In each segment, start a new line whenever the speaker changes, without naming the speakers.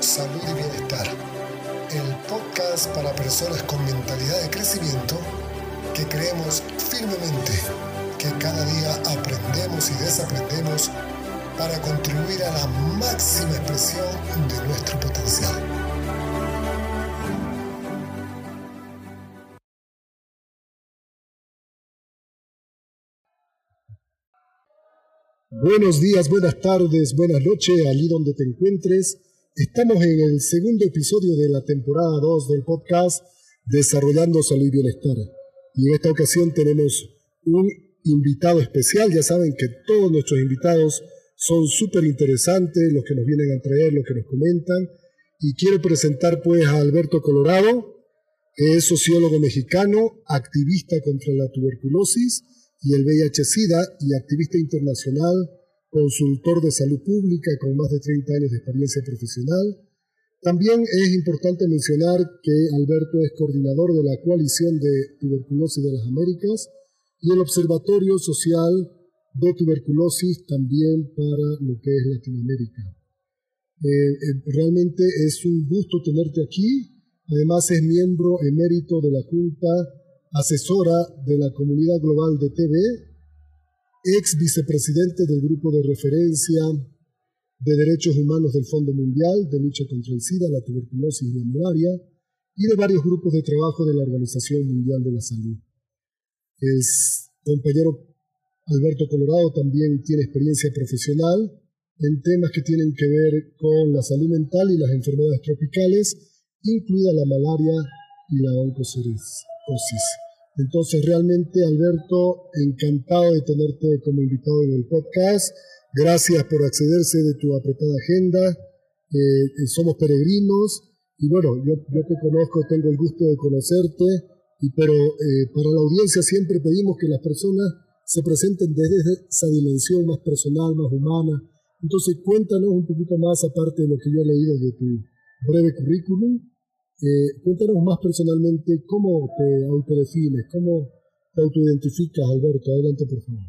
Salud y Bienestar, el podcast para personas con mentalidad de crecimiento que creemos firmemente que cada día aprendemos y desaprendemos para contribuir a la máxima expresión de nuestro potencial. Buenos días, buenas tardes, buenas noches, allí donde te encuentres. Estamos en el segundo episodio de la temporada 2 del podcast Desarrollando Salud y Bienestar. Y en esta ocasión tenemos un invitado especial. Ya saben que todos nuestros invitados son súper interesantes, los que nos vienen a traer, los que nos comentan. Y quiero presentar pues a Alberto Colorado, que es sociólogo mexicano, activista contra la tuberculosis y el VIH-Sida y activista internacional, consultor de salud pública con más de 30 años de experiencia profesional. También es importante mencionar que Alberto es coordinador de la Coalición de Tuberculosis de las Américas y el Observatorio Social de tuberculosis también para lo que es Latinoamérica. Eh, eh, realmente es un gusto tenerte aquí. Además es miembro emérito de la Junta Asesora de la Comunidad Global de TV, ex vicepresidente del Grupo de Referencia de Derechos Humanos del Fondo Mundial de Lucha contra el SIDA, la tuberculosis y la malaria, y de varios grupos de trabajo de la Organización Mundial de la Salud. Es compañero Alberto Colorado también tiene experiencia profesional en temas que tienen que ver con la salud mental y las enfermedades tropicales, incluida la malaria y la oncocerisis. Entonces, realmente, Alberto, encantado de tenerte como invitado en el podcast. Gracias por accederse de tu apretada agenda. Eh, eh, somos peregrinos y bueno, yo, yo, te conozco, tengo el gusto de conocerte, y, pero eh, para la audiencia siempre pedimos que las personas se presenten desde esa dimensión más personal, más humana. Entonces, cuéntanos un poquito más, aparte de lo que yo he leído de tu breve currículum, eh, cuéntanos más personalmente cómo te autodefines, cómo te autoidentificas, Alberto. Adelante, por favor.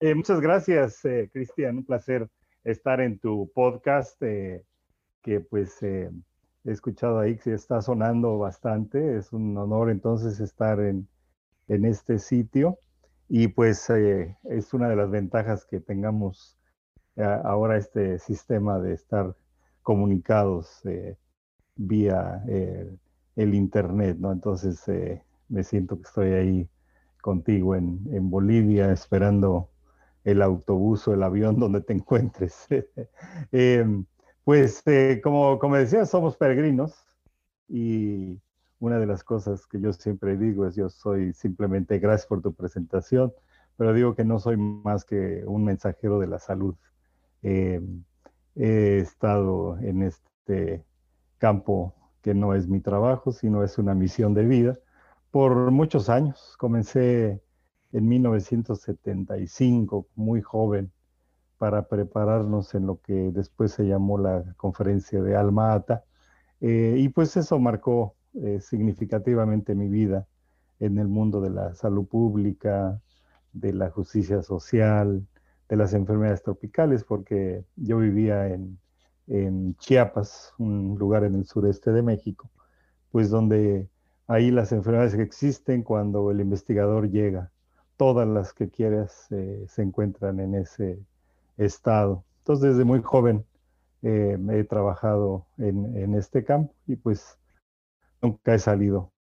Eh, muchas gracias, eh, Cristian. Un placer estar en tu podcast, que pues he escuchado ahí que está sonando bastante. Es un honor entonces estar en, este sitio. Y pues es una de las ventajas que tengamos ahora este sistema de estar comunicados vía el Internet, ¿no? Entonces me siento que estoy ahí contigo en, en, Bolivia esperando el autobús o el avión donde te encuentres. Em, pues como, como decía, somos peregrinos y una de las cosas que yo siempre digo es yo soy simplemente gracias por tu presentación, pero digo que no soy más que un mensajero de la salud. Eh, he estado en este campo que no es mi trabajo, sino es una misión de vida por muchos años. Comencé en 1975, muy joven, para prepararnos en lo que después se llamó la conferencia de Alma Ata. Eh, y pues eso marcó eh, significativamente mi vida en el mundo de la salud pública, de la justicia social, de las enfermedades tropicales, porque yo vivía en, en Chiapas, un lugar en el sureste de México, pues donde ahí las enfermedades que existen cuando el investigador llega, todas las que quieras eh, se encuentran en ese estado. Entonces, desde muy joven eh, he trabajado en, en, este campo y pues nunca he salido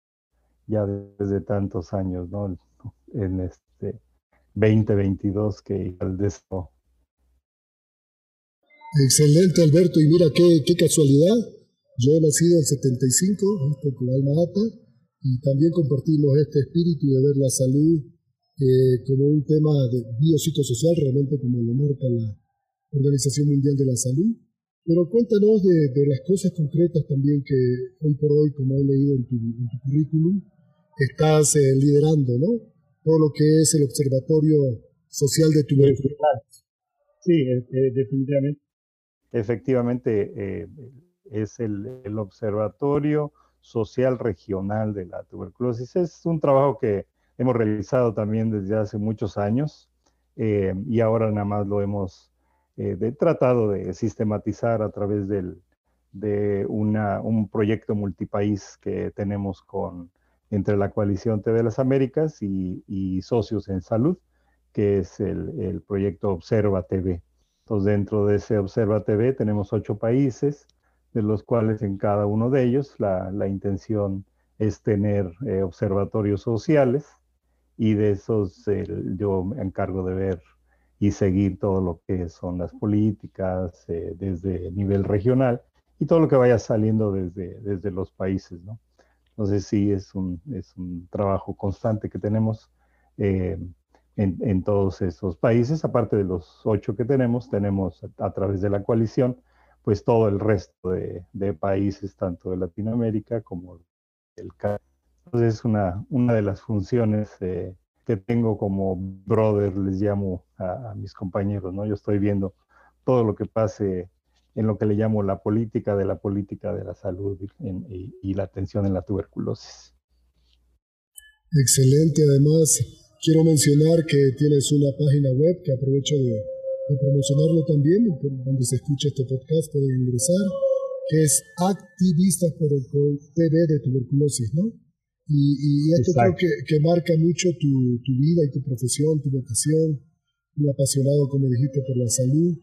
ya desde tantos años, ¿no? En este 2022 que al deseo.
Excelente, Alberto. Y mira qué, casualidad. Yo he nacido en 75, justo con Alma Ata, y también compartimos este espíritu de ver la salud eh, como un tema de biopsicosocial, realmente como lo marca la Organización Mundial de la Salud. Pero cuéntanos de, las cosas concretas también que hoy por hoy, como he leído en tu, currículum, estás eh, liderando, ¿no? Todo lo que es el Observatorio Social de Tuberculosis.
Sí, eh, eh, definitivamente. Efectivamente, es el, Observatorio Social Regional de la Tuberculosis. Es un trabajo que hemos realizado también desde hace muchos años y ahora nada más lo hemos de tratado de sistematizar a través del, de una, un proyecto multipaís que tenemos con, entre la coalición TV de las Américas y, socios en salud, que es el, proyecto Observa TV. Entonces, dentro de ese Observa TV tenemos ocho países, de los cuales en cada uno de ellos la, la intención es tener eh, observatorios sociales y de esos eh, yo me encargo de ver y seguir todo lo que son las políticas eh, desde nivel regional y todo lo que vaya saliendo desde, desde los países, ¿no? Entonces sí, es un, es un trabajo constante que tenemos eh, en, en, todos esos países, aparte de los ocho que tenemos, tenemos a, a través de la coalición, pues todo el resto de, de países, tanto de Latinoamérica como del Caribe. Entonces es una, una de las funciones eh, que tengo como brother, les llamo a, a mis compañeros, ¿no? Yo estoy viendo todo lo que pase en lo que le llamo la política de la política de la salud en, y, y, la atención en la tuberculosis.
Excelente, además quiero mencionar que tienes una página web que aprovecho de, de promocionarlo también, donde se escucha este podcast, pueden ingresar, que es activistas pero con TV de tuberculosis, ¿no? Y, y esto Exacto. creo que, que, marca mucho tu, tu vida y tu profesión, tu vocación, un apasionado, como dijiste, por la salud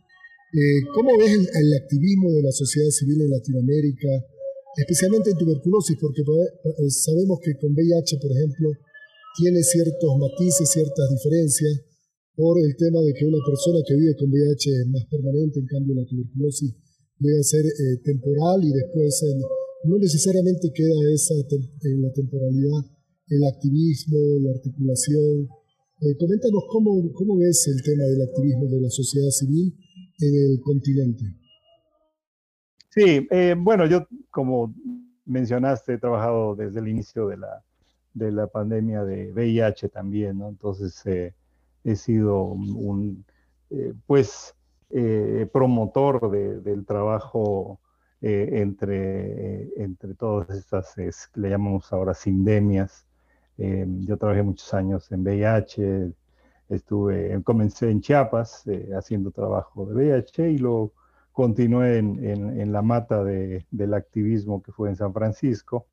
eh, ¿Cómo ves el, el, activismo de la sociedad civil en Latinoamérica, especialmente en tuberculosis? Porque eh, sabemos que con VIH, por ejemplo, tiene ciertos matices, ciertas diferencias por el tema de que una persona que vive con VIH es más permanente, en cambio la tuberculosis llega a ser eh, temporal y después eh, no necesariamente queda esa en la temporalidad el activismo, la articulación. Eh, coméntanos cómo, cómo el tema del activismo de la sociedad civil en el continente?
Sí, bueno, yo como mencionaste, he trabajado desde el inicio de la, de la pandemia de VIH también, ¿no? Entonces eh, he sido un, eh, pues, eh, promotor de, del trabajo entre, entre todas estas, es, le llamamos ahora sindemias. yo trabajé muchos años en VIH, estuve, comencé en Chiapas haciendo trabajo de VIH y lo continué en, en, en la mata de, del activismo que fue en San Francisco,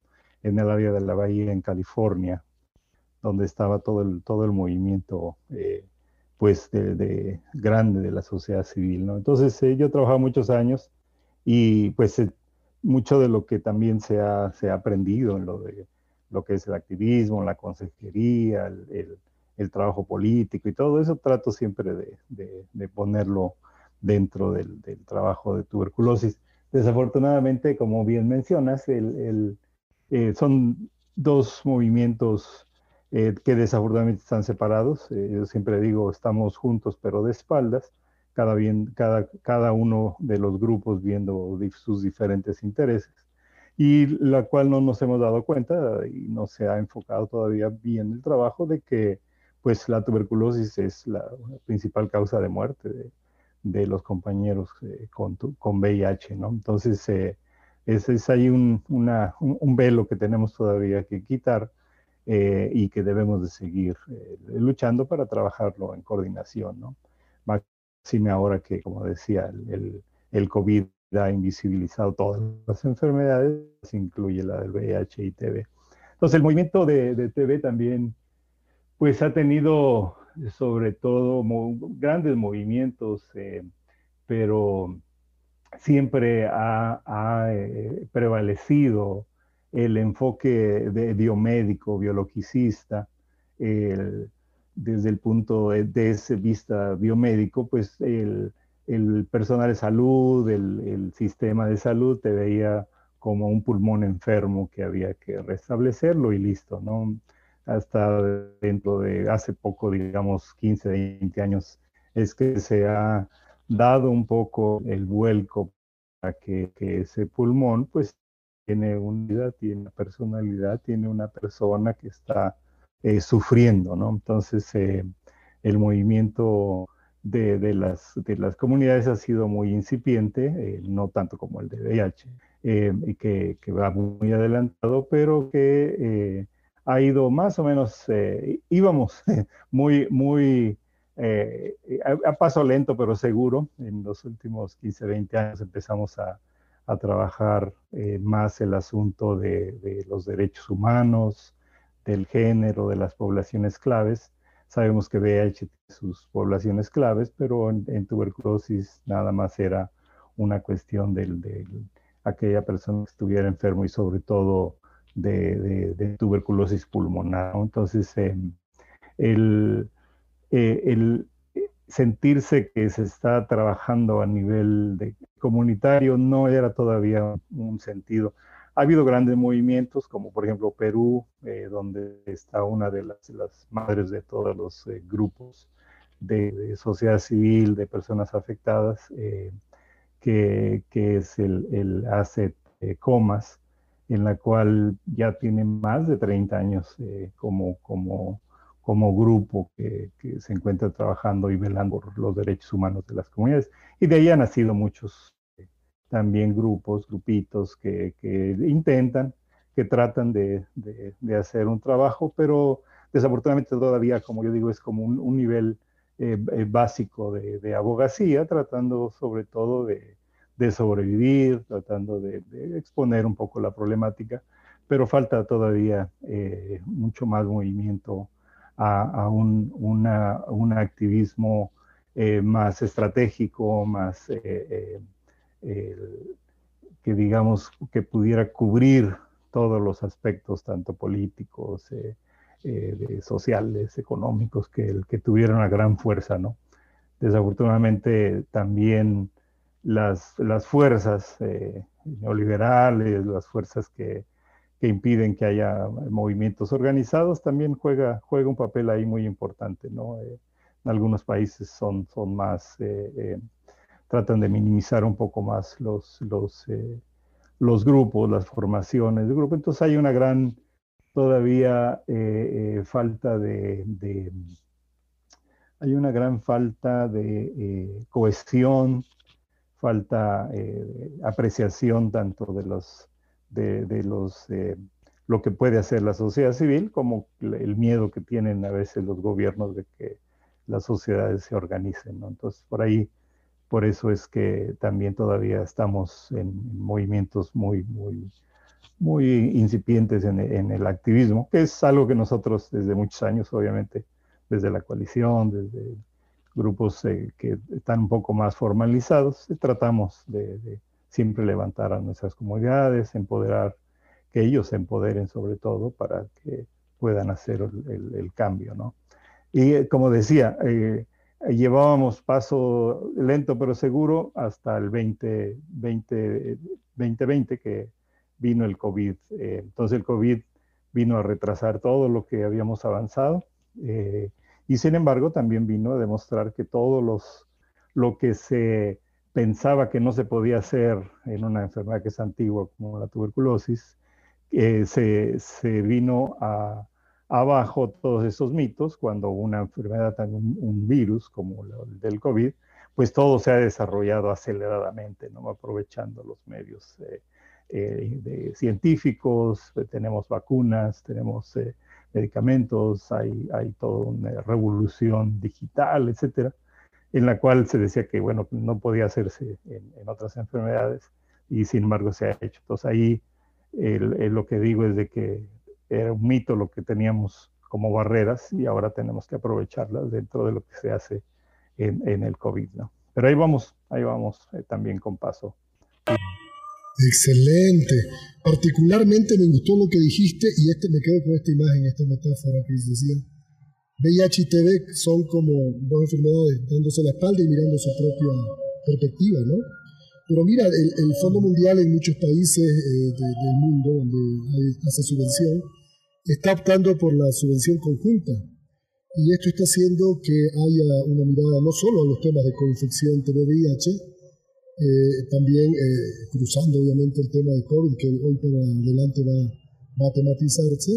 en el área de la Bahía, en California, donde estaba todo el, todo el movimiento eh, pues de, de, grande de la sociedad civil. ¿no? Entonces eh, yo trabajaba muchos años y pues eh, mucho de lo que también se ha, se ha aprendido en lo, de, lo que es el activismo, la consejería, el, el el trabajo político y todo eso, trato siempre de, de, de ponerlo dentro del, del, trabajo de tuberculosis. Desafortunadamente, como bien mencionas, el, eh, son dos movimientos eh, que desafortunadamente están separados. Eh, yo siempre digo, estamos juntos pero de espaldas, cada, bien, cada, cada uno de los grupos viendo sus diferentes intereses y la cual no nos hemos dado cuenta y no se ha enfocado todavía bien el trabajo de que pues la tuberculosis es la principal causa de muerte de, de los compañeros eh, con, con, VIH, ¿no? Entonces, eh, es, es, ahí un, una, un, un, velo que tenemos todavía que quitar eh, y que debemos de seguir eh, luchando para trabajarlo en coordinación, ¿no? Máxime ahora que, como decía, el, el COVID ha invisibilizado todas las enfermedades, incluye la del VIH y TB. Entonces, el movimiento de, de TB también pues ha tenido sobre todo mo grandes movimientos, eh, pero siempre ha, eh, prevalecido el enfoque de biomédico, biologicista, desde el punto de, ese vista biomédico, pues el, el personal de salud, el, el, sistema de salud te veía como un pulmón enfermo que había que restablecerlo y listo, ¿no? hasta dentro de hace poco, digamos 15, 20 años, es que se ha dado un poco el vuelco para que, ese pulmón pues tiene unidad, tiene personalidad, tiene una persona que está eh, sufriendo, ¿no? Entonces eh, el movimiento de, de, las, de las comunidades ha sido muy incipiente, eh, no tanto como el de VIH, eh, que, que, va muy adelantado, pero que ha ido más o menos, íbamos muy, muy eh, a, paso lento pero seguro. En los últimos 15, 20 años empezamos a, a trabajar eh, más el asunto de, los derechos humanos, del género, de las poblaciones claves. Sabemos que VIH tiene sus poblaciones claves, pero en, tuberculosis nada más era una cuestión de, de, aquella persona que estuviera enfermo y sobre todo de, de tuberculosis pulmonar. Entonces, em, el, eh, el, sentirse que se está trabajando a nivel de comunitario no era todavía un sentido. Ha habido grandes movimientos, como por ejemplo Perú, eh, donde está una de las, madres de todos los eh, grupos de, sociedad civil, de personas afectadas, eh, que, que, es el, el ACET Comas, en la cual ya tiene más de 30 años como, como como grupo que, se encuentra trabajando y velando por los derechos humanos de las comunidades. Y de ahí han nacido muchos eh, también grupos, grupitos que, intentan, que tratan de, hacer un trabajo, pero desafortunadamente todavía, como yo digo, es como un, nivel eh, eh, básico de, abogacía, tratando sobre todo de, sobrevivir, tratando de, exponer un poco la problemática, pero falta todavía mucho más movimiento a, un, un, activismo eh, más estratégico, más eh, eh, que digamos que pudiera cubrir todos los aspectos, tanto políticos, sociales, económicos, que, que tuviera una gran fuerza, ¿no? Desafortunadamente también las, las fuerzas neoliberales, las fuerzas que, que impiden que haya movimientos organizados, también juega, juega un papel ahí muy importante, ¿no? Eh, en algunos países son, son más, eh, eh, tratan de minimizar un poco más los, los, los grupos, las formaciones de grupo. Entonces hay una gran, todavía falta de, de, hay una gran falta de cohesión, falta apreciación tanto de los de, los, eh, lo que puede hacer la sociedad civil, como el miedo que tienen a veces los gobiernos de que las sociedades se organicen. Entonces, por ahí, por eso es que también todavía estamos en movimientos muy, muy, muy incipientes en, el activismo, que es algo que nosotros desde muchos años, obviamente, desde la coalición, desde grupos eh, que están un poco más formalizados, tratamos de siempre levantar a nuestras comunidades, empoderar, que ellos se empoderen sobre todo para que puedan hacer el, cambio, ¿no? Y eh, como decía, eh, llevábamos paso lento pero seguro hasta el 2020, 2020 que vino el COVID. Eh, entonces el COVID vino a retrasar todo lo que habíamos avanzado y sin embargo también vino a demostrar que todos los, lo que se pensaba que no se podía hacer en una enfermedad que es antigua como la tuberculosis, eh, se, se, vino a, abajo todos esos mitos cuando una enfermedad, un, un virus como el del COVID, pues todo se ha desarrollado aceleradamente, ¿no? aprovechando los medios eh, eh, de científicos, tenemos vacunas, tenemos medicamentos, hay, hay toda una revolución digital, etcétera en la cual se decía que, bueno, no podía hacerse en, otras enfermedades y sin embargo se ha hecho. Entonces ahí lo que digo es de que era un mito lo que teníamos como barreras y ahora tenemos que aprovecharlas dentro de lo que se hace en, el COVID, ¿no? Pero ahí vamos, ahí vamos eh, también con paso.
Excelente. Particularmente me gustó lo que dijiste y este me quedo con esta imagen, esta metáfora que decía VIH y TB son como dos enfermedades dándose la espalda y mirando su propia perspectiva, ¿no? Pero mira, el, Fondo Mundial en muchos países eh, del mundo donde hace subvención, está optando por la subvención conjunta. Y esto está haciendo que haya una mirada no solo a los temas de coinfección TB-VIH, eh, también eh, cruzando obviamente el tema de COVID, que hoy para adelante va, va a tematizarse,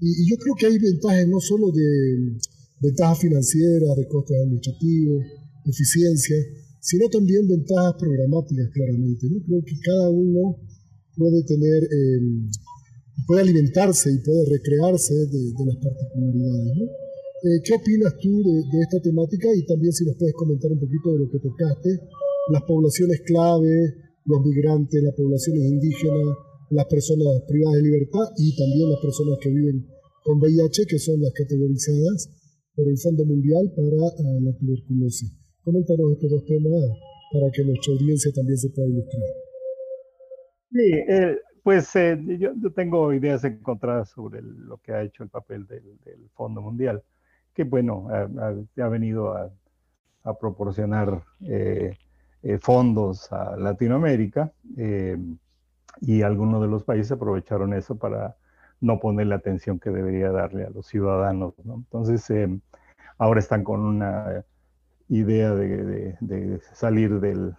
y, yo creo que hay ventajas no solo de ventajas financieras, de costes administrativos, eficiencia, sino también ventajas programáticas, claramente. ¿no? Creo que cada uno puede tener, em, puede alimentarse y puede recrearse de, las particularidades. ¿no? Eh, ¿Qué opinas tú de, esta temática? Y también si nos puedes comentar un poquito de lo que tocaste, las poblaciones clave, los migrantes, las poblaciones indígenas, las personas privadas de libertad y también las personas que viven con VIH, que son las categorizadas por el Fondo Mundial para ah, la tuberculosis. Coméntanos estos dos temas para que nuestra audiencia también se pueda ilustrar.
Sí, eh, pues eh, yo, tengo ideas encontradas sobre lo que ha hecho el papel del, Fondo Mundial, que bueno, ha, venido a, proporcionar eh, fondos a Latinoamérica y algunos de los países aprovecharon eso para no poner la atención que debería darle a los ciudadanos. Entonces, ahora están con una idea de, salir del,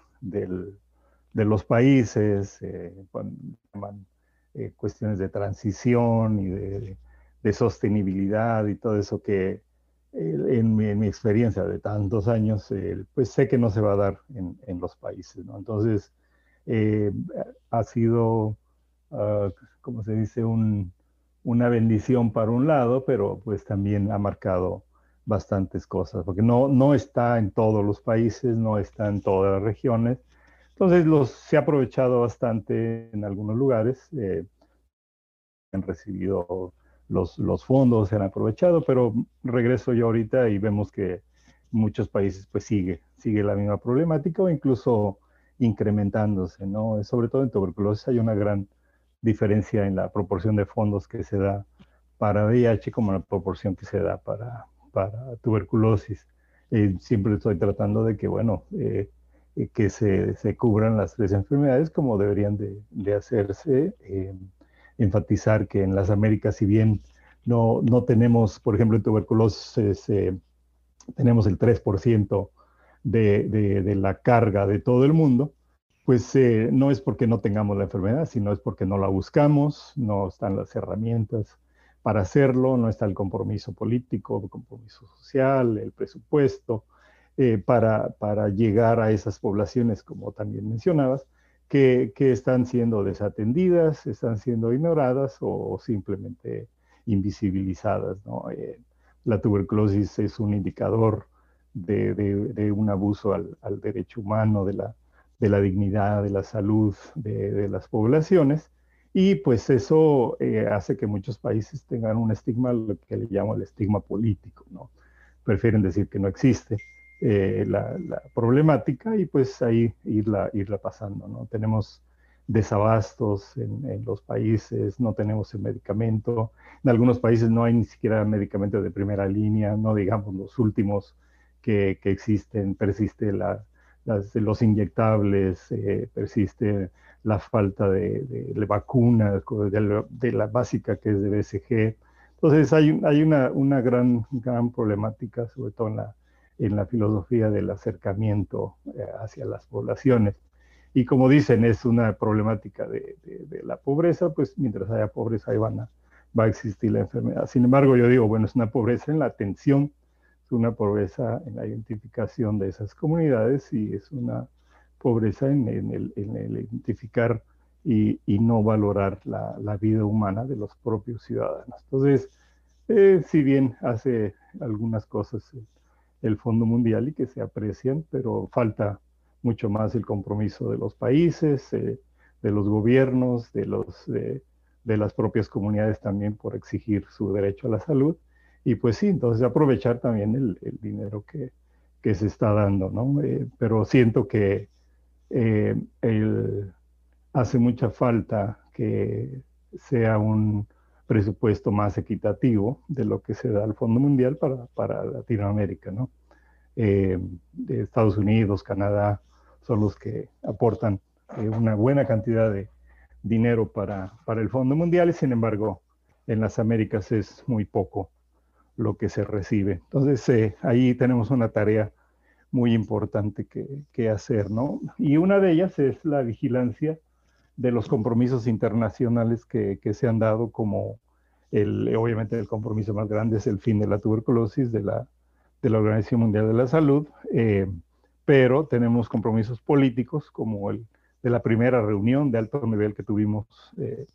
de los países, eh, llaman eh, cuestiones de transición y de, sostenibilidad y todo eso que en, mi, experiencia de tantos años, pues sé que no se va a dar en, los países. Entonces, ha sido, uh, como se dice, una bendición para un lado, pero pues también ha marcado bastantes cosas, porque no, no está en todos los países, no está en todas las regiones. Entonces los, se ha aprovechado bastante en algunos lugares, eh, han recibido los, los fondos, se han aprovechado, pero regreso yo ahorita y vemos que muchos países pues sigue, sigue la misma problemática o incluso incrementándose, ¿no? Sobre todo en tuberculosis hay una gran diferencia en la proporción de fondos que se da para VIH como la proporción que se da para, para tuberculosis. Eh, siempre estoy tratando de que, bueno, eh, eh, que se, se, cubran las tres enfermedades como deberían de, de hacerse. enfatizar que en las Américas, si bien no, no tenemos, por ejemplo, en tuberculosis, tenemos el 3% de, de, la carga de todo el mundo, pues no es porque no tengamos la enfermedad, sino es porque no la buscamos, no están las herramientas para hacerlo, no está el compromiso político, el compromiso social, el presupuesto, eh, para, para, llegar a esas poblaciones, como también mencionabas, que, que están siendo desatendidas, están siendo ignoradas o simplemente invisibilizadas. Eh, la tuberculosis es un indicador de, un abuso al, derecho humano, de la, dignidad, de la salud de, las poblaciones y pues eso eh, hace que muchos países tengan un estigma, lo que le llamo el estigma político, ¿no? Prefieren decir que no existe eh, la, problemática y pues ahí irla, irla pasando, ¿no? Tenemos desabastos en, en, los países, no tenemos el medicamento, en algunos países no hay ni siquiera medicamentos de primera línea, no digamos los últimos que, que existen, persiste la, las, los inyectables, eh, persiste la falta de, vacunas, de, la básica que es de BCG. Entonces hay, hay una, una gran, gran problemática, sobre todo en la, en la filosofía del acercamiento eh, hacia las poblaciones. Y como dicen, es una problemática de, la pobreza, pues mientras haya pobreza ahí van a, va a existir la enfermedad. Sin embargo, yo digo, bueno, es una pobreza en la atención, es una pobreza en la identificación de esas comunidades y es una pobreza en, el, identificar y, no valorar la, vida humana de los propios ciudadanos. Entonces, eh, si bien hace algunas cosas el, Fondo Mundial y que se aprecian, pero falta mucho más el compromiso de los países, eh, de los gobiernos, de, los, de las propias comunidades también por exigir su derecho a la salud. Y pues sí, entonces aprovechar también el, dinero que, que, se está dando, ¿no? Eh, pero siento que eh, hace mucha falta que sea un presupuesto más equitativo de lo que se da al Fondo Mundial para, para Latinoamérica, ¿no? Eh, Estados Unidos, Canadá, son los que aportan una buena cantidad de dinero para, para el Fondo Mundial y sin embargo en las Américas es muy poco lo que se recibe. Entonces ahí tenemos una tarea muy importante que, hacer, ¿no? Y una de ellas es la vigilancia de los compromisos internacionales que, se han dado, como el, obviamente el compromiso más grande es el fin de la tuberculosis de la, de la Organización Mundial de la Salud, eh, pero tenemos compromisos políticos como el de la primera reunión de alto nivel que tuvimos eh,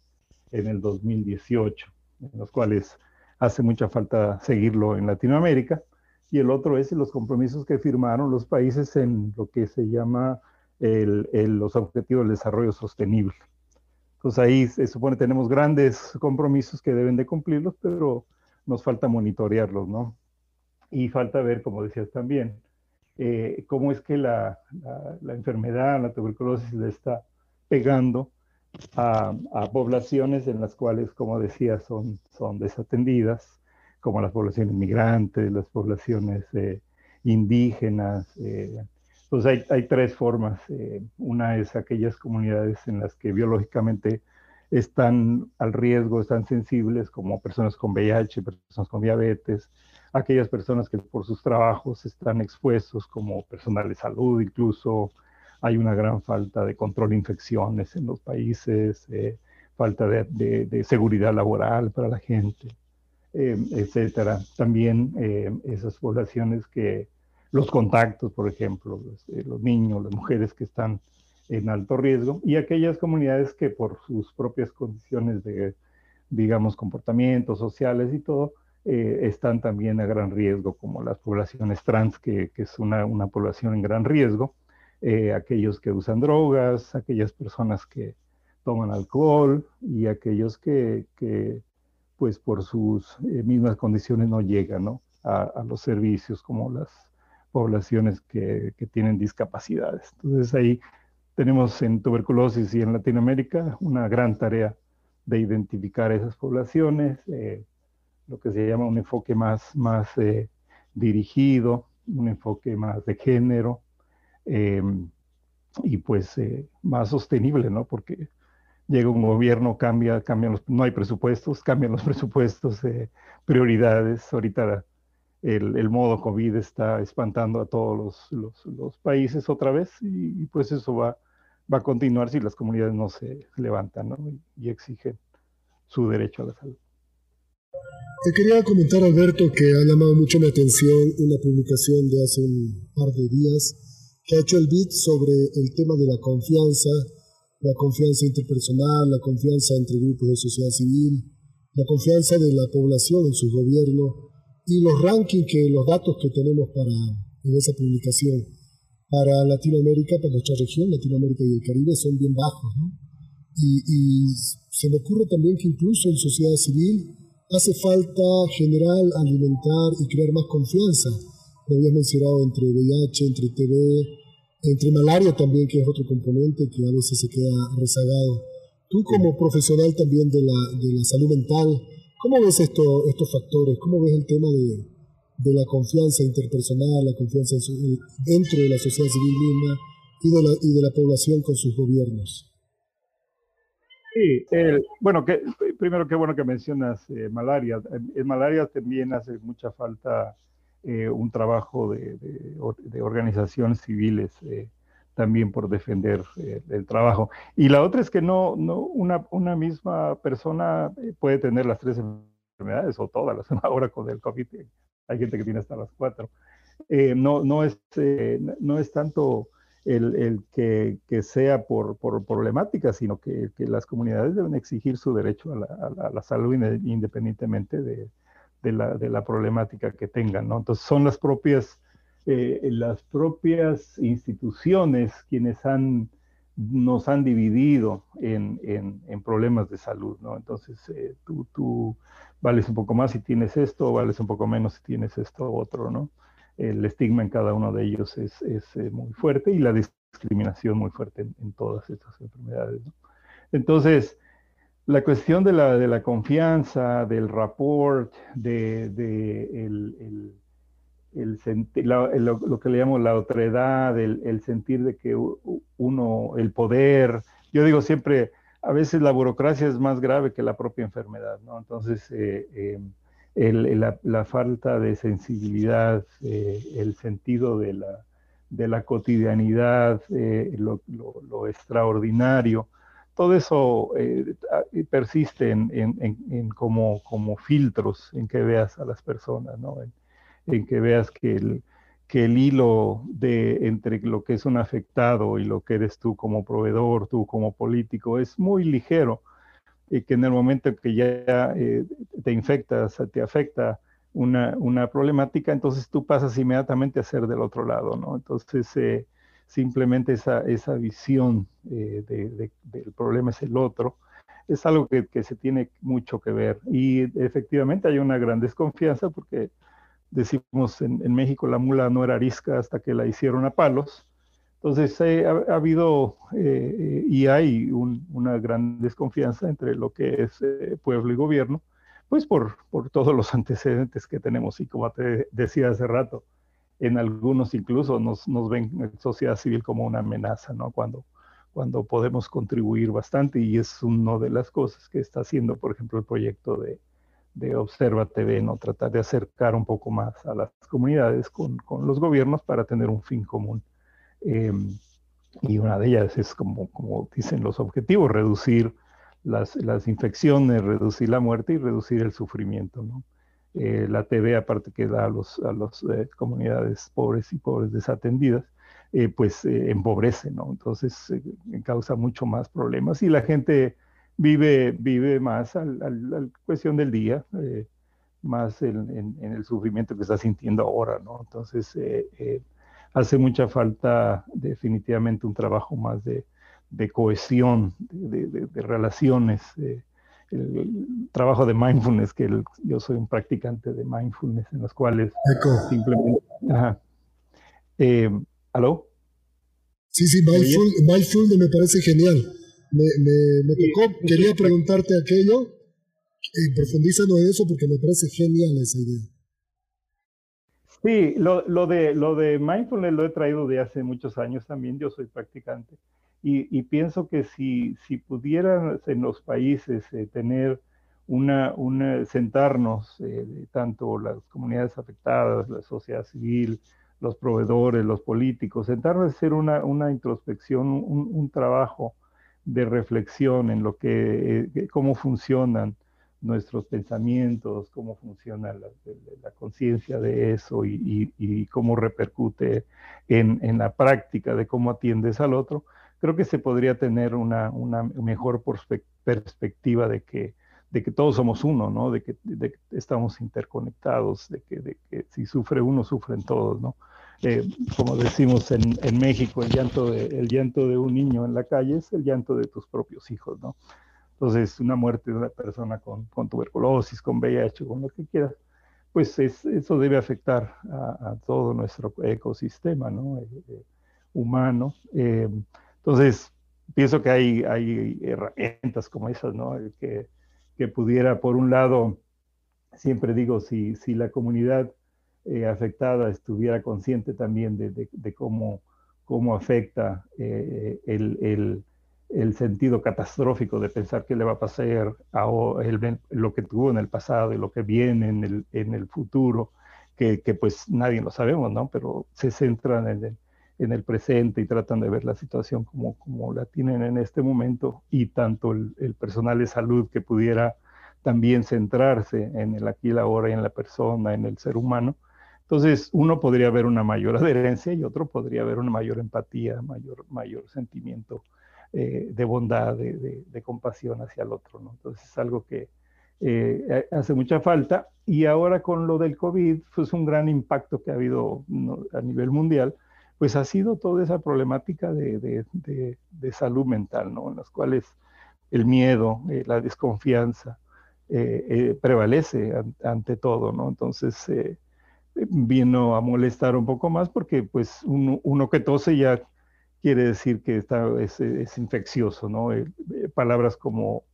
en el 2018, en los cuales hace mucha falta seguirlo en Latinoamérica. Y el otro es los compromisos que firmaron los países en lo que se llama los Objetivos del Desarrollo Sostenible. Entonces ahí se supone que tenemos grandes compromisos que deben de cumplirlos, pero nos falta monitorearlos, ¿no? Y falta ver, como decías también, eh, cómo es que la, la, enfermedad, la tuberculosis le está pegando a, poblaciones en las cuales, como decía, son, son desatendidas, como las poblaciones migrantes, las poblaciones eh, indígenas. Eh, pues hay, hay, tres formas. Eh, una es aquellas comunidades en las que biológicamente están al riesgo, están sensibles, como personas con VIH, personas con diabetes, aquellas personas que por sus trabajos están expuestos, como personal de salud, incluso hay una gran falta de control de infecciones en los países, eh, falta de, seguridad laboral para la gente, eh, etcétera. También eh, esas poblaciones que los contactos, por ejemplo, los, los, niños, las mujeres que están en alto riesgo y aquellas comunidades que por sus propias condiciones de, digamos, comportamientos sociales y todo, están también a gran riesgo, como las poblaciones trans, que, que es una, una población en gran riesgo eh, aquellos que usan drogas, aquellas personas que toman alcohol y aquellos que, pues por sus eh, mismas condiciones no llegan A, los servicios como las poblaciones que, tienen discapacidades. Entonces ahí tenemos en tuberculosis y en Latinoamérica una gran tarea de identificar esas poblaciones, eh, lo que se llama un enfoque más, más dirigido, un enfoque más de género, Em, y pues eh, más sostenible, ¿no? Porque llega un gobierno, cambia, cambian los, no hay presupuestos, cambian los presupuestos, eh, prioridades. Ahorita el, modo COVID está espantando a todos los, los, países otra vez y, pues eso va, va a continuar si las comunidades no se levantan ¿no? y, exigen su derecho a la salud.
Te quería comentar, Alberto, que ha llamado mucho mi atención una publicación de hace un par de días que ha hecho el BID sobre el tema de la confianza, la confianza interpersonal, la confianza entre grupos de sociedad civil, la confianza de la población en su gobierno y los rankings, que, los datos que tenemos para, en esa publicación para Latinoamérica, para nuestra región, Latinoamérica y el Caribe, son bien bajos. ¿no? Y, y se me ocurre también que incluso en sociedad civil hace falta generar, alimentar y crear más confianza lo habías mencionado entre VIH, entre TB, entre malaria también, que es otro componente que a veces se queda rezagado. Tú como profesional también de la, de la salud mental, ¿cómo ves esto, estos factores? ¿Cómo ves el tema de, de la confianza interpersonal, la confianza dentro de la sociedad civil misma y de la, y de la población con sus gobiernos?
Sí, bueno, que, primero qué bueno que mencionas eh, malaria. En, malaria también hace mucha falta eh, un trabajo de, organizaciones civiles eh, también por defender eh, el trabajo. Y la otra es que no, no una, una misma persona puede tener las tres enfermedades o todas, las ahora con el COVID hay gente que tiene hasta las cuatro. no, no, es, no es tanto el, el que, que, sea por, por problemática, sino que, que, las comunidades deben exigir su derecho a la salud independientemente de, de la, de la problemática que tengan, ¿no? Entonces son las propias, eh, las propias instituciones quienes han, nos han dividido en, en, en problemas de salud, ¿no? Entonces eh, tú, tú, vales un poco más si tienes esto, o vales un poco menos si tienes esto u otro, ¿no? El estigma en cada uno de ellos es, es eh, muy fuerte y la discriminación muy fuerte en, en todas estas enfermedades, ¿no? Entonces, la cuestión de la, de la confianza, del rapport, de, de el, el, lo, que le llamo la otredad, el, sentir de que uno, el poder, yo digo siempre, a veces la burocracia es más grave que la propia enfermedad, ¿no? Entonces, eh, eh, la, falta de sensibilidad, eh, el sentido de la, de la cotidianidad, lo, lo, extraordinario, todo eso eh, persiste en, como, como, filtros en que veas a las personas, ¿no? en, que veas que el, que el hilo de, entre lo que es un afectado y lo que eres tú como proveedor, tú como político, es muy ligero. y que en el momento que ya te infectas, te afecta una, una, problemática, entonces tú pasas inmediatamente a ser del otro lado, ¿no? Entonces, simplemente esa, esa visión de, del problema es el otro, es algo que, que, se tiene mucho que ver. Y efectivamente hay una gran desconfianza porque decimos en, en México la mula no era arisca hasta que la hicieron a palos. Entonces eh, ha, habido eh, y hay una gran desconfianza entre lo que es eh, pueblo y gobierno, pues por, por todos los antecedentes que tenemos y como te decía hace rato, en algunos incluso nos, nos ven en sociedad civil como una amenaza, ¿no? Cuando, cuando podemos contribuir bastante y es una de las cosas que está haciendo, por ejemplo, el proyecto de, de Observa TV, ¿no? Tratar de acercar un poco más a las comunidades con, con los gobiernos para tener un fin común. Eh, y una de ellas es, como, como dicen los objetivos, reducir las, las infecciones, reducir la muerte y reducir el sufrimiento, ¿no? Eh, la TV, aparte que da a las a los, eh, comunidades pobres y pobres desatendidas, eh, pues eh, empobrece, ¿no? Entonces eh, causa mucho más problemas y la gente vive, vive más a la cuestión del día, más en, el sufrimiento que está sintiendo ahora, ¿no? Entonces hace mucha falta definitivamente un trabajo más de, de cohesión, de, de, de relaciones, el trabajo de mindfulness, que el, yo soy un practicante de mindfulness, en los cuales simplemente... Ajá, eh, ¿Aló?
Sí, sí, mindful, mindfulness me parece genial. Me, me, me tocó, sí, quería preguntarte aquello, eh, profundízanos en eso porque me parece genial esa idea.
Sí, lo, lo, de, lo de mindfulness lo he traído de hace muchos años también, yo soy practicante. Y, y pienso que si, si pudieran en los países eh, tener una, una sentarnos, eh, tanto las comunidades afectadas, la sociedad civil, los proveedores, los políticos, sentarnos a hacer una, una introspección, un, trabajo de reflexión en lo que, eh, cómo funcionan nuestros pensamientos, cómo funciona la, conciencia de eso y, y, cómo repercute en, en, la práctica de cómo atiendes al otro, creo que se podría tener una, una mejor perspectiva de que, de que todos somos uno, ¿no? De que, de que estamos interconectados, de que, de que, si sufre uno, sufren todos, ¿no? Eh, como decimos en, en México, el llanto, de, el llanto de un niño en la calle es el llanto de tus propios hijos, ¿no? Entonces, una muerte de una persona con, con tuberculosis, con VIH, con lo que quieras, pues es, eso debe afectar a, a, todo nuestro ecosistema, ¿no? Eh, eh, humano. Entonces, pienso que hay, hay herramientas como esas, ¿no? Que, que pudiera, por un lado, siempre digo, si, si la comunidad eh, afectada estuviera consciente también de, de, de cómo, cómo afecta eh, el, el, el, sentido catastrófico de pensar qué le va a pasar a el, lo que tuvo en el pasado y lo que viene en el, en el futuro, que, que, pues nadie lo sabemos, ¿no? Pero se centran en el, en el presente y tratan de ver la situación como, como la tienen en este momento y tanto el, personal de salud que pudiera también centrarse en el aquí, la ahora y en la persona, en el ser humano. Entonces, uno podría ver una mayor adherencia y otro podría ver una mayor empatía, mayor, mayor sentimiento eh, de bondad, de, de, compasión hacia el otro. ¿no? Entonces, es algo que eh, hace mucha falta. Y ahora con lo del COVID, pues un gran impacto que ha habido a nivel mundial, pues ha sido toda esa problemática de, de, de, salud mental, ¿no? En las cuales el miedo, eh, la desconfianza eh, eh, prevalece an, ante todo, ¿no? Entonces vino a molestar un poco más porque pues uno, que tose ya quiere decir que está, es, infeccioso, ¿no? Palabras como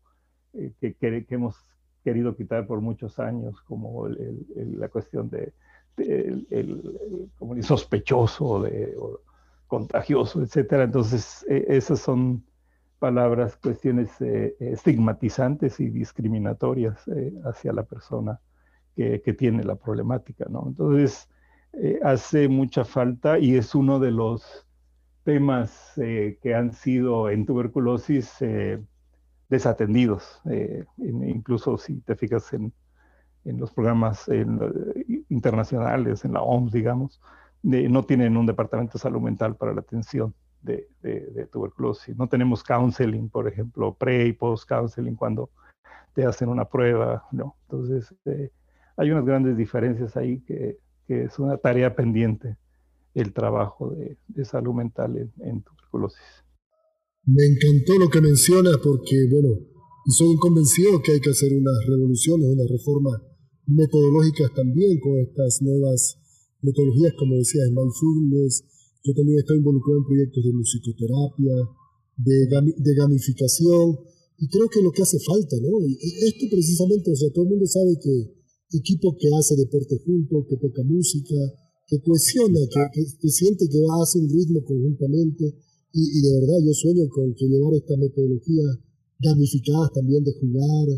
que, hemos querido quitar por muchos años, como la cuestión de el, como el sospechoso de, o contagioso, etcétera. Entonces, eh, esas son palabras, cuestiones eh, estigmatizantes y discriminatorias eh, hacia la persona que, que, tiene la problemática, ¿no? Entonces, eh, hace mucha falta y es uno de los temas que han sido en tuberculosis desatendidos, incluso si te fijas en, en los programas en, internacionales, en la OMS, digamos, no tienen un departamento de salud mental para la atención de, tuberculosis. No tenemos counseling, por ejemplo, pre y post counseling cuando te hacen una prueba, ¿no? Entonces, eh, hay unas grandes diferencias ahí que, es una tarea pendiente el trabajo de, salud mental en, tuberculosis.
Me encantó lo que mencionas porque, bueno, soy convencido que hay que hacer unas revoluciones, unas reformas metodológicas también con estas nuevas metodologías, como decías, mindfulness. Yo también estoy involucrado en proyectos de musicoterapia, de, de gamificación, y creo que lo que hace falta, ¿no? Esto precisamente, o sea, todo el mundo sabe que equipo que hace deporte junto, que toca música, que cohesiona, que, siente que va a hacer un ritmo conjuntamente. Y, de verdad yo sueño con que llevar esta metodología gamificadas también de jugar,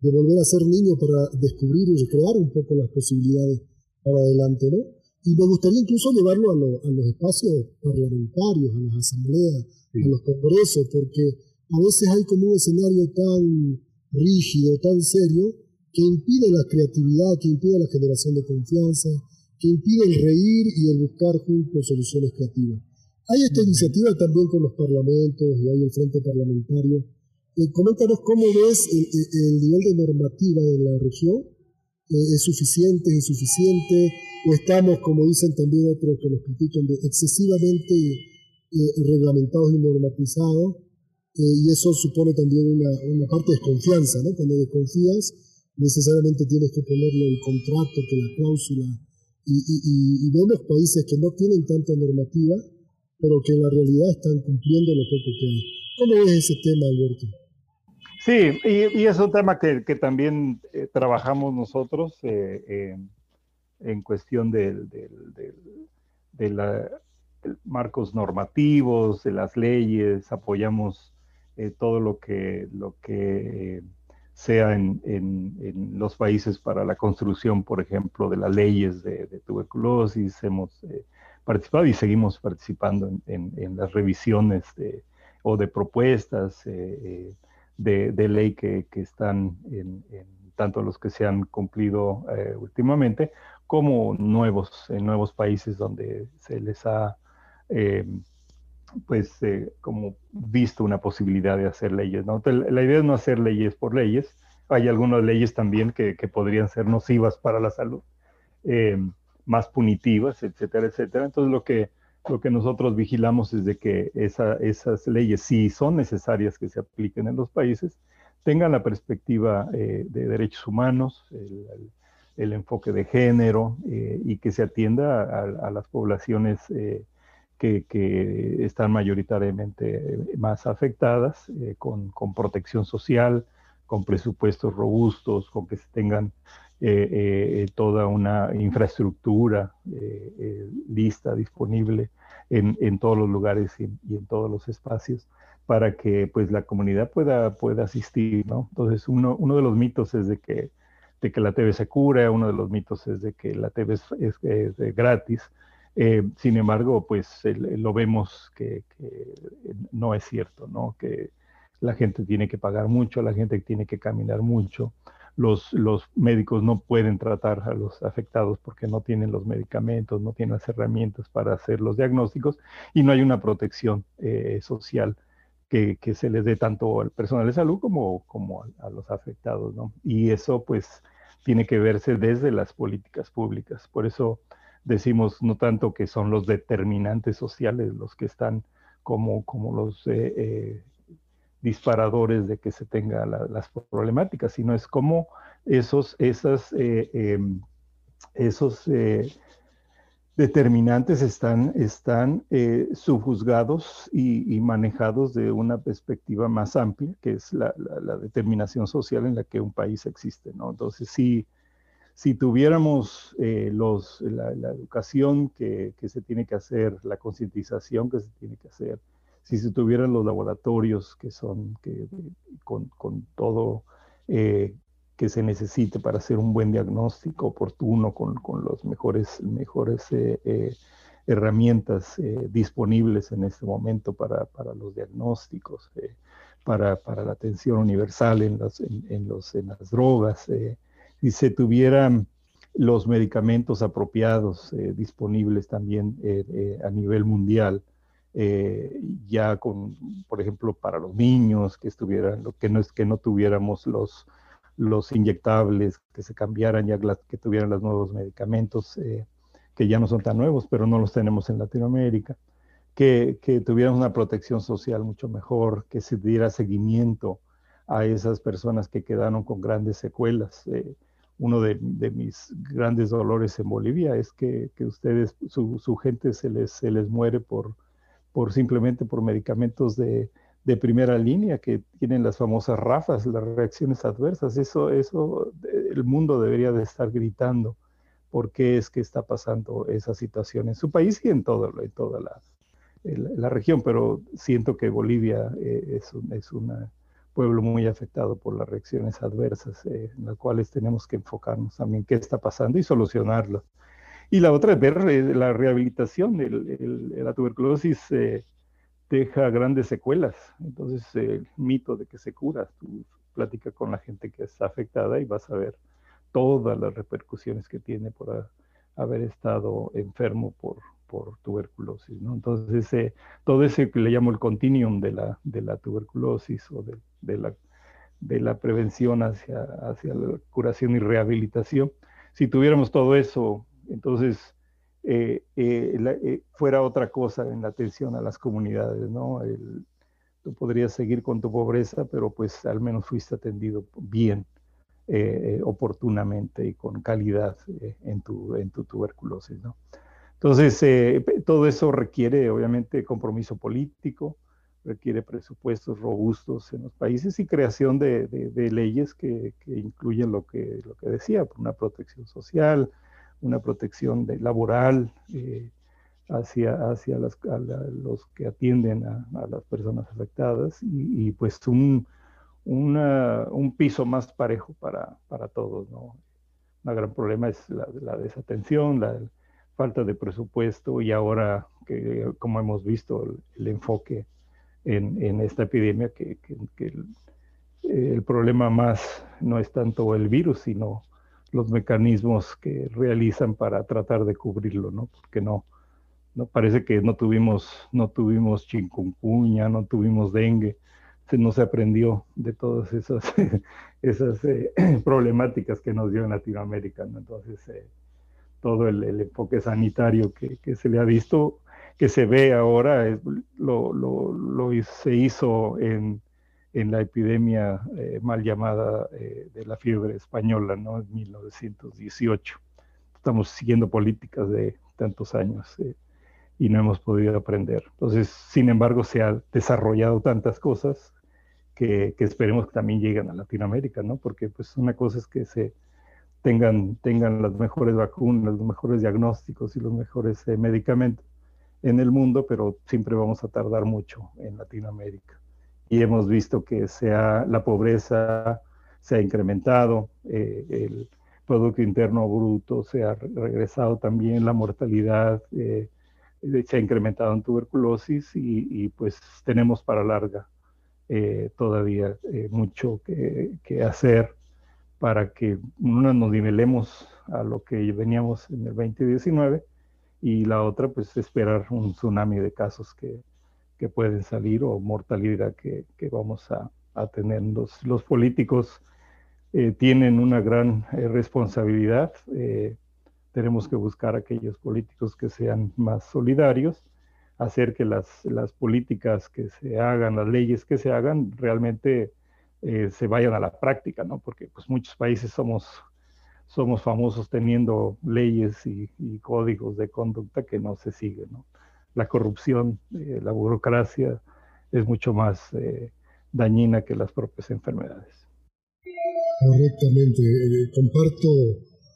de volver a ser niño para descubrir y recrear un poco las posibilidades para adelante, ¿no? Y me gustaría incluso llevarlo a, los espacios parlamentarios, a las asambleas, a los congresos, porque a veces hay como un escenario tan rígido, tan serio, que impide la creatividad, que impide la generación de confianza, que impide el reír y el buscar juntos soluciones creativas. Hay esta iniciativa también con los parlamentos y hay el Frente Parlamentario. Eh, coméntanos cómo ves el, nivel de normativa en la región. Eh, ¿Es suficiente, es insuficiente? ¿O estamos, como dicen también otros que nos critican, excesivamente eh, reglamentados y normatizados? y eso supone también una, parte de desconfianza, ¿no? Cuando desconfías, necesariamente tienes que ponerlo el contrato, que la cláusula. Y, vemos países que no tienen tanta normativa, pero que en la realidad están cumpliendo lo poco que hay. ¿Cómo ves ese tema, Alberto?
Sí, y, es un tema que, también eh, trabajamos nosotros eh, en cuestión de, de, de, la, marcos normativos, de las leyes, apoyamos eh, todo lo que, lo que sea en, en, los países para la construcción, por ejemplo, de las leyes de, tuberculosis. Hemos participado y seguimos participando en, las revisiones o de propuestas eh, eh, de, ley que, que están en, tanto los que se han cumplido últimamente como nuevos, en nuevos países donde se les ha pues eh, como visto una posibilidad de hacer leyes. ¿no? la idea es no hacer leyes por leyes. Hay algunas leyes también que, podrían ser nocivas para la salud, eh, más punitivas, etcétera, etcétera. Entonces lo que, lo que nosotros vigilamos es de que esas leyes, si son necesarias que se apliquen en los países, tengan la perspectiva eh, de derechos humanos, el, enfoque de género y que se atienda a, las poblaciones que, están mayoritariamente más afectadas, eh, con, protección social, con presupuestos robustos, con que se tengan eh, eh, toda una infraestructura lista, disponible en, todos los lugares y, en todos los espacios para que pues la comunidad pueda, pueda asistir, ¿no? Entonces uno, uno de los mitos es de que, de que la TV se cura, uno de los mitos es de que la TV es, es gratis, eh, sin embargo, pues lo vemos que, no es cierto, ¿no? Que la gente tiene que pagar mucho, la gente tiene que caminar mucho. Los, los médicos no pueden tratar a los afectados porque no tienen los medicamentos, no tienen las herramientas para hacer los diagnósticos y no hay una protección eh, social que, que, se les dé tanto al personal de salud como, como a, los afectados, ¿no? Y eso pues tiene que verse desde las políticas públicas. Por eso decimos no tanto que son los determinantes sociales los que están como, como los eh, eh, disparadores de que se tenga las problemáticas, sino es como esos, esas, eh, em, esos determinantes están, están subjuzgados y, manejados de una perspectiva más amplia, que es la, la, determinación social en la que un país existe, ¿no? Entonces si tuviéramos eh, los, la, educación que, que, se tiene que hacer, la concientización que se tiene que hacer, si se tuvieran los laboratorios que son que, con, todo eh, que se necesite para hacer un buen diagnóstico oportuno, con, con los mejores, mejores eh, herramientas disponibles en este momento para, para los diagnósticos, para, para, la atención universal en, las, en, en los, en las drogas si se tuvieran los medicamentos apropiados eh, disponibles también eh, eh, a nivel mundial, eh, ya con, por ejemplo, para los niños, que estuvieran, que no es que no tuviéramos los, los inyectables, que se cambiaran ya que tuvieran los nuevos medicamentos, eh, que ya no son tan nuevos, pero no los tenemos en Latinoamérica, que, que tuviéramos una protección social mucho mejor, que se diera seguimiento a esas personas que quedaron con grandes secuelas. Eh, uno de, mis grandes dolores en Bolivia es que, que ustedes, su, su, gente se les, se les muere por, simplemente por medicamentos de, primera línea que tienen las famosas rafas, las reacciones adversas. Eso, eso el mundo debería de estar gritando por qué es que está pasando esa situación en su país y en, todo, en toda la, la región, pero siento que Bolivia eh, es, un, es una pueblo muy afectado por las reacciones adversas, eh, en las cuales tenemos que enfocarnos también qué está pasando y solucionarlo. Y la otra es ver eh, la rehabilitación. la tuberculosis eh, deja grandes secuelas. Entonces, el mito de que se cura, tú platica con la gente que está afectada y vas a ver todas las repercusiones que tiene por haber estado enfermo por, por tuberculosis. ¿no? Entonces, eh, todo ese que le llamo el continuum de la, de la tuberculosis o de, de, la, de la prevención hacia, hacia la curación y rehabilitación, si tuviéramos todo eso, entonces eh, eh, fuera otra cosa en la atención a las comunidades, ¿no? tú podrías seguir con tu pobreza, pero pues al menos fuiste atendido bien. oportunamente y con calidad en, tu, en tu tuberculosis. ¿no? Entonces, eh, todo eso requiere, obviamente, compromiso político, requiere presupuestos robustos en los países y creación de, leyes que, incluyen lo que, lo que decía, una protección social, una protección laboral eh, hacia, hacia los que atienden a, las personas afectadas y, pues un, un piso más parejo para, para todos. ¿no? Un gran problema es la, la desatención, la, falta de presupuesto y ahora que, como hemos visto, el, enfoque en, esta epidemia, que, el, problema más no es tanto el virus, sino los mecanismos que realizan para tratar de cubrirlo, ¿no? Porque no, no parece que no tuvimos, no tuvimos chikungunya, no tuvimos dengue, se, no se aprendió de todas esas, esas eh, problemáticas que nos dio en Latinoamérica, ¿no? Entonces, eh, todo el, enfoque sanitario que, se le ha visto, que se ve ahora, lo, lo, se hizo en, en, la epidemia eh, mal llamada eh, de la fiebre española, ¿no? En 1918. Estamos siguiendo políticas de tantos años eh, y no hemos podido aprender. Entonces, sin embargo, se han desarrollado tantas cosas que, que esperemos que también lleguen a Latinoamérica, ¿no? Porque pues una cosa es que se tengan, tengan las mejores vacunas, los mejores diagnósticos y los mejores eh, medicamentos en el mundo, pero siempre vamos a tardar mucho en Latinoamérica. Y hemos visto que sea, la pobreza se ha incrementado, eh, el Producto Interno Bruto se ha regresado también, la mortalidad eh, se ha incrementado en tuberculosis y, pues tenemos para larga todavía mucho que, que hacer para que una nos nivelemos a lo que veníamos en el 2019 y la otra pues esperar un tsunami de casos que, que pueden salir o mortalidad que, que vamos a, a, tener. Los, los políticos eh, tienen una gran eh, responsabilidad. Eh, tenemos que buscar aquellos políticos que sean más solidarios, hacer que las, las políticas que se hagan, las leyes que se hagan, realmente se vayan a la práctica, ¿no? Porque pues muchos países somos, somos famosos teniendo leyes y, códigos de conducta que no se siguen. La corrupción, eh, la burocracia es mucho más eh, dañina que las propias enfermedades.
Correctamente, comparto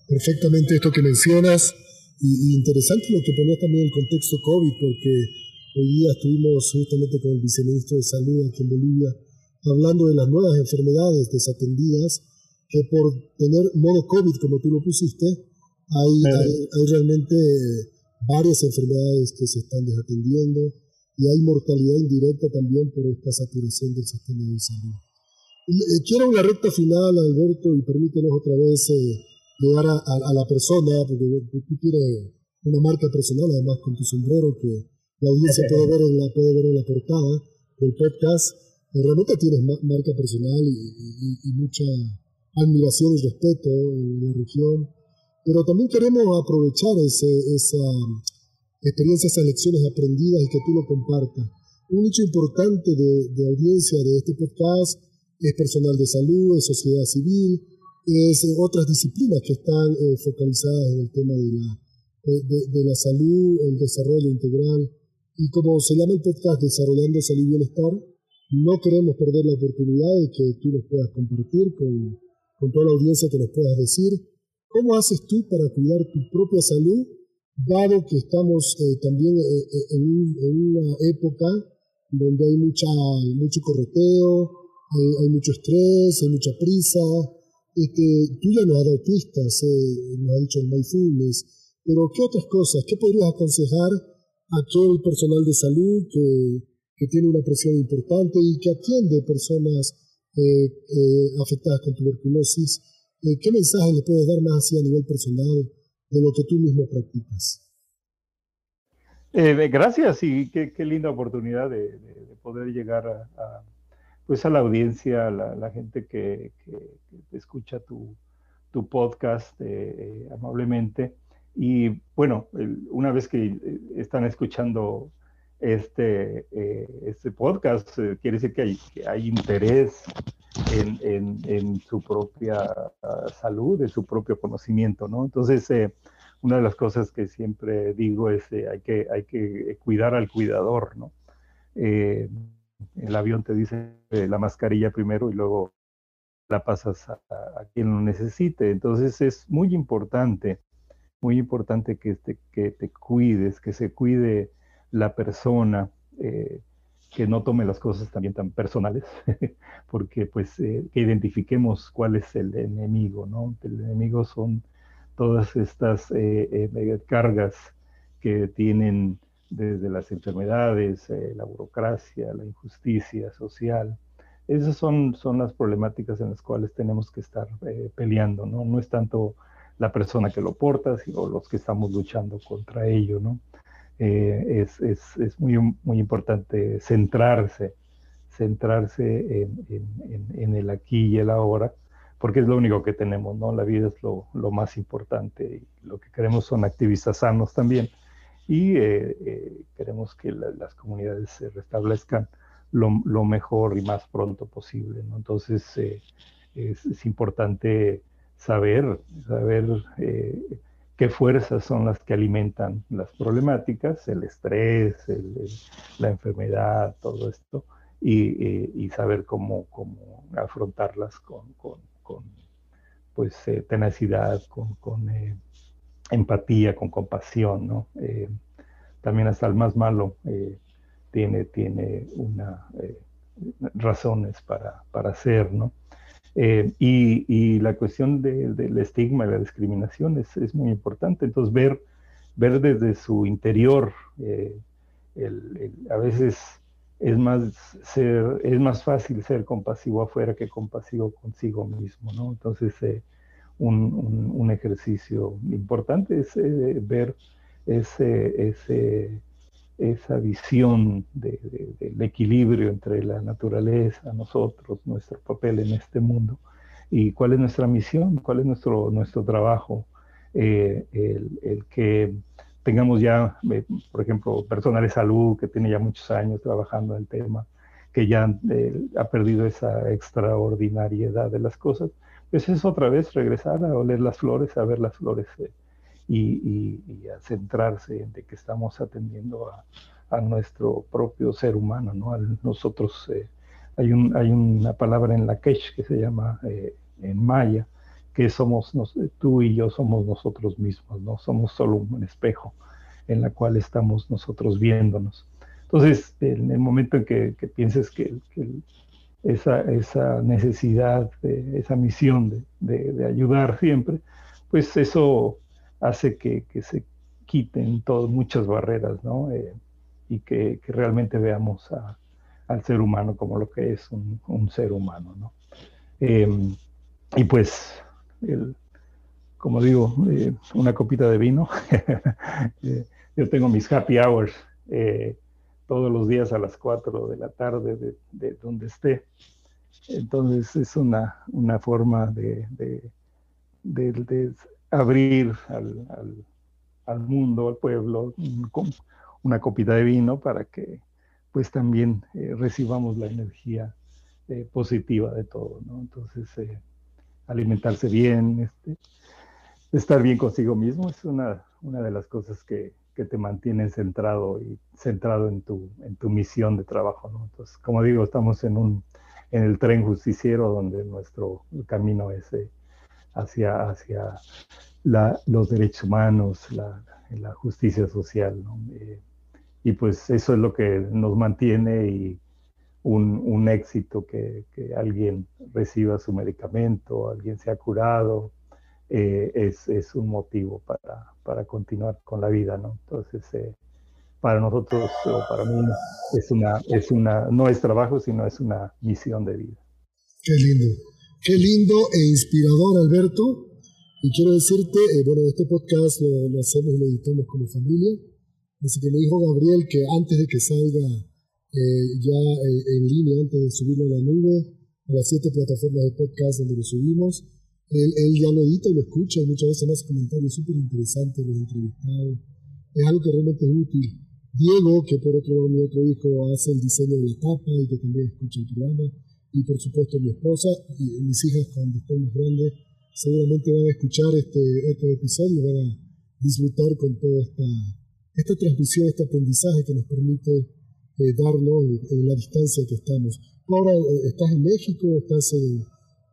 perfectamente esto que mencionas y, interesante lo que ponías también el contexto COVID, porque hoy día estuvimos justamente con el viceministro de Salud aquí en Bolivia hablando de las nuevas enfermedades desatendidas, que por tener modo COVID, como tú lo pusiste, hay, hay, realmente varias enfermedades que se están desatendiendo y hay mortalidad indirecta también por esta saturación del sistema de salud. Eh, quiero una recta final, Alberto, y permítenos otra vez eh, llegar a, la persona, porque tú tienes una marca personal, además con tu sombrero, que la audiencia puede ver en la, puede ver en la portada del podcast, realmente tienes marca personal y, mucha admiración y respeto en la región, pero también queremos aprovechar ese, esa experiencia, esas lecciones aprendidas y que tú lo compartas. Un nicho importante de, de audiencia de este podcast es personal de salud, es sociedad civil, es otras disciplinas que están eh, focalizadas en el tema de la, de, la salud, el desarrollo integral. Y como se llama el podcast Desarrollando Salud y Bienestar, no queremos perder la oportunidad de que tú nos puedas compartir con, con toda la audiencia que nos puedas decir cómo haces tú para cuidar tu propia salud, dado que estamos eh, también eh, en, en, una época donde hay mucha, mucho correteo, hay, mucho estrés, hay mucha prisa. Este, tú ya nos has dado pistas, eh, nos ha dicho el mindfulness, pero ¿qué otras cosas? ¿Qué podrías aconsejar a todo el personal de salud que, que tiene una presión importante y que atiende personas eh, eh, afectadas con tuberculosis? ¿Qué mensaje le puedes dar más así a nivel personal de lo que tú mismo practicas?
gracias y qué, linda oportunidad de, poder llegar a pues a la audiencia, a la, gente que, escucha tu, podcast eh, eh, amablemente. Y bueno, una vez que eh, están escuchando este, este podcast, quiere decir que hay, hay interés en, su propia ah, salud, en su propio conocimiento, ¿no? Entonces, una de las cosas que siempre digo es hay, que, hay que cuidar al cuidador, ¿no? el avión te dice la mascarilla primero y luego la pasas a, quien lo necesite. Entonces es muy importante, muy importante que te, que te cuides, que se cuide la persona, eh, que no tome las cosas también tan personales, porque pues eh, que identifiquemos cuál es el enemigo, ¿no? El enemigo son todas estas eh, cargas que tienen desde las enfermedades, la burocracia, la injusticia social. Esas son, son las problemáticas en las cuales tenemos que estar peleando, ¿no? No es tanto la persona que lo porta, sino los que estamos luchando contra ello, ¿no? Eh, es, es, es, muy, muy importante centrarse, centrarse en, en, en, el aquí y el ahora, porque es lo único que tenemos, ¿no? La vida es lo, lo más importante y lo que queremos son activistas sanos también y eh, eh, queremos que las comunidades se restablezcan lo, mejor y más pronto posible. Entonces eh, es, importante saber, saber qué fuerzas son las que alimentan las problemáticas, el estrés, la enfermedad, todo esto, y, saber cómo, afrontarlas con, pues, tenacidad, con, con empatía, con compasión. Eh, también hasta el más malo eh, tiene, una, eh, razones para, para ¿no? Y, la cuestión del estigma y la discriminación es, es, muy importante. Entonces, ver, ver desde su interior, a veces es más, ser, es más fácil ser compasivo afuera que compasivo consigo mismo, ¿no? Entonces, un, ejercicio importante es eh, ver ese, ese, esa visión del equilibrio entre la naturaleza, nosotros, nuestro papel en este mundo y cuál es nuestra misión, cuál es nuestro, nuestro trabajo, eh, el, que tengamos ya, eh, por ejemplo, personal de salud que tiene ya muchos años trabajando en el tema, que ya ha perdido esa extraordinariedad de las cosas, pues es otra vez regresar a oler las flores, a ver las flores eh, y, a centrarse en de que estamos atendiendo a, nuestro propio ser humano, ¿no? A nosotros, eh, hay, un, hay una palabra en la quech que se llama eh, en maya, que somos, tú y yo somos nosotros mismos, ¿no? Somos solo un espejo en la cual estamos nosotros viéndonos. Entonces, en el momento en que, pienses que, que, esa, esa necesidad, esa misión de, ayudar siempre, pues eso hace que, se quiten todas muchas barreras, ¿no? Eh, y que, realmente veamos al ser humano como lo que es un, ser humano, ¿no? Em, y pues, como digo, eh, una copita de vino. Eh, yo tengo mis happy hours todos los días a las 4 de la tarde de, donde esté. Entonces es una, una forma de, de abrir al, al, mundo, al pueblo, con una copita de vino para que pues también eh, recibamos la energía eh, positiva de todo, ¿no? Entonces, eh, alimentarse bien, este, estar bien consigo mismo es una, una de las cosas que, que, te mantienen centrado y centrado en tu, en tu misión de trabajo. Entonces, como digo, estamos en un en el tren justiciero donde nuestro camino es hacia, hacia los derechos humanos, la, la justicia social, ¿no? y pues eso es lo que nos mantiene y un, éxito que, alguien reciba su medicamento, alguien se ha curado, eh, es, un motivo para, para, continuar con la vida, ¿no? Entonces, eh, para nosotros o para mí es una, es una, no es trabajo, sino es una misión de vida.
Qué lindo, qué lindo e inspirador, Alberto. Y quiero decirte, eh, bueno, este podcast lo, hacemos y lo editamos como familia Así que me dijo Gabriel que antes de que salga eh, ya eh, en línea, antes de subirlo a la nube, a las siete plataformas de podcast donde lo subimos, él, ya lo edita y lo escucha y muchas veces me hace comentarios súper interesantes los entrevistados. Es algo que realmente es útil. Diego, que por otro lado mi otro hijo hace el diseño de la tapa y que también escucha el programa, y por supuesto mi esposa y mis hijas cuando estén más grandes, seguramente van a escuchar este, estos episodios, van a disfrutar con toda esta esta transmisión, este aprendizaje que nos permite eh, darlo en, la distancia que estamos. ahora eh, estás en México, estás en,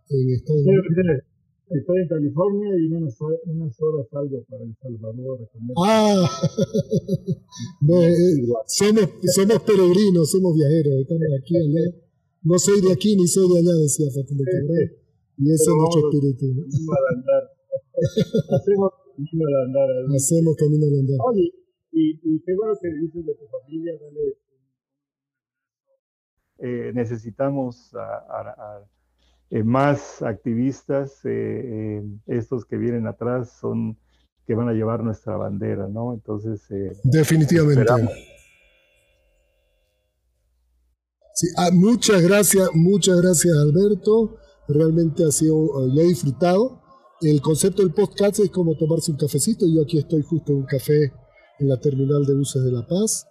Estados Unidos.
Estoy en California y unas, unas horas salgo para El Salvador.
ah, eh, somos, somos peregrinos, somos viajeros, estamos aquí allá. No soy de aquí ni soy de allá, decía Facundo Cabral. Y ese es nuestro espíritu.
Hacemos camino al andar.
Hacemos camino al andar.
Oye, y, qué bueno que dices de tu familia, dale. Eh, necesitamos a, eh, más activistas, eh, estos que vienen atrás son que van a llevar nuestra bandera, ¿no? Entonces...
Definitivamente. Sí, ah, muchas gracias, muchas gracias Alberto. Realmente ha sido, lo he disfrutado. El concepto del podcast es como tomarse un cafecito. Yo aquí estoy justo en un café en la terminal de buses de La Paz.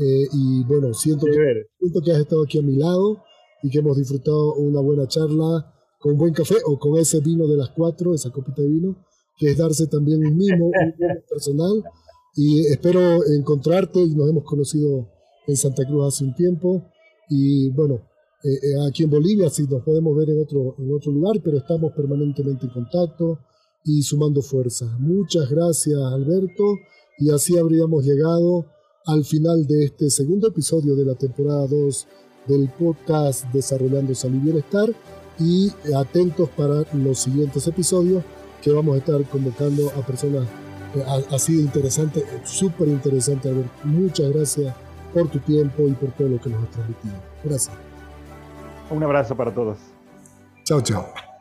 Eh, y bueno, siento que, siento que has estado aquí a mi lado y que hemos disfrutado una buena charla con buen café o con ese vino de las cuatro, esa copita de vino, que es darse también un mimo, personal. Y espero encontrarte y nos hemos conocido en Santa Cruz hace un tiempo. Y bueno, eh, eh, aquí en Bolivia sí nos podemos ver en otro, en otro lugar, pero estamos permanentemente en contacto y sumando fuerzas. Muchas gracias, Alberto. Y así habríamos llegado al final de este segundo episodio de la temporada 2 del podcast Desarrollando Salud y Bienestar y atentos para los siguientes episodios que vamos a estar convocando a personas eh, así de interesante, súper interesante. muchas gracias por tu tiempo y por todo lo que nos has transmitido. Gracias.
Un abrazo para todos.
Chao, chao.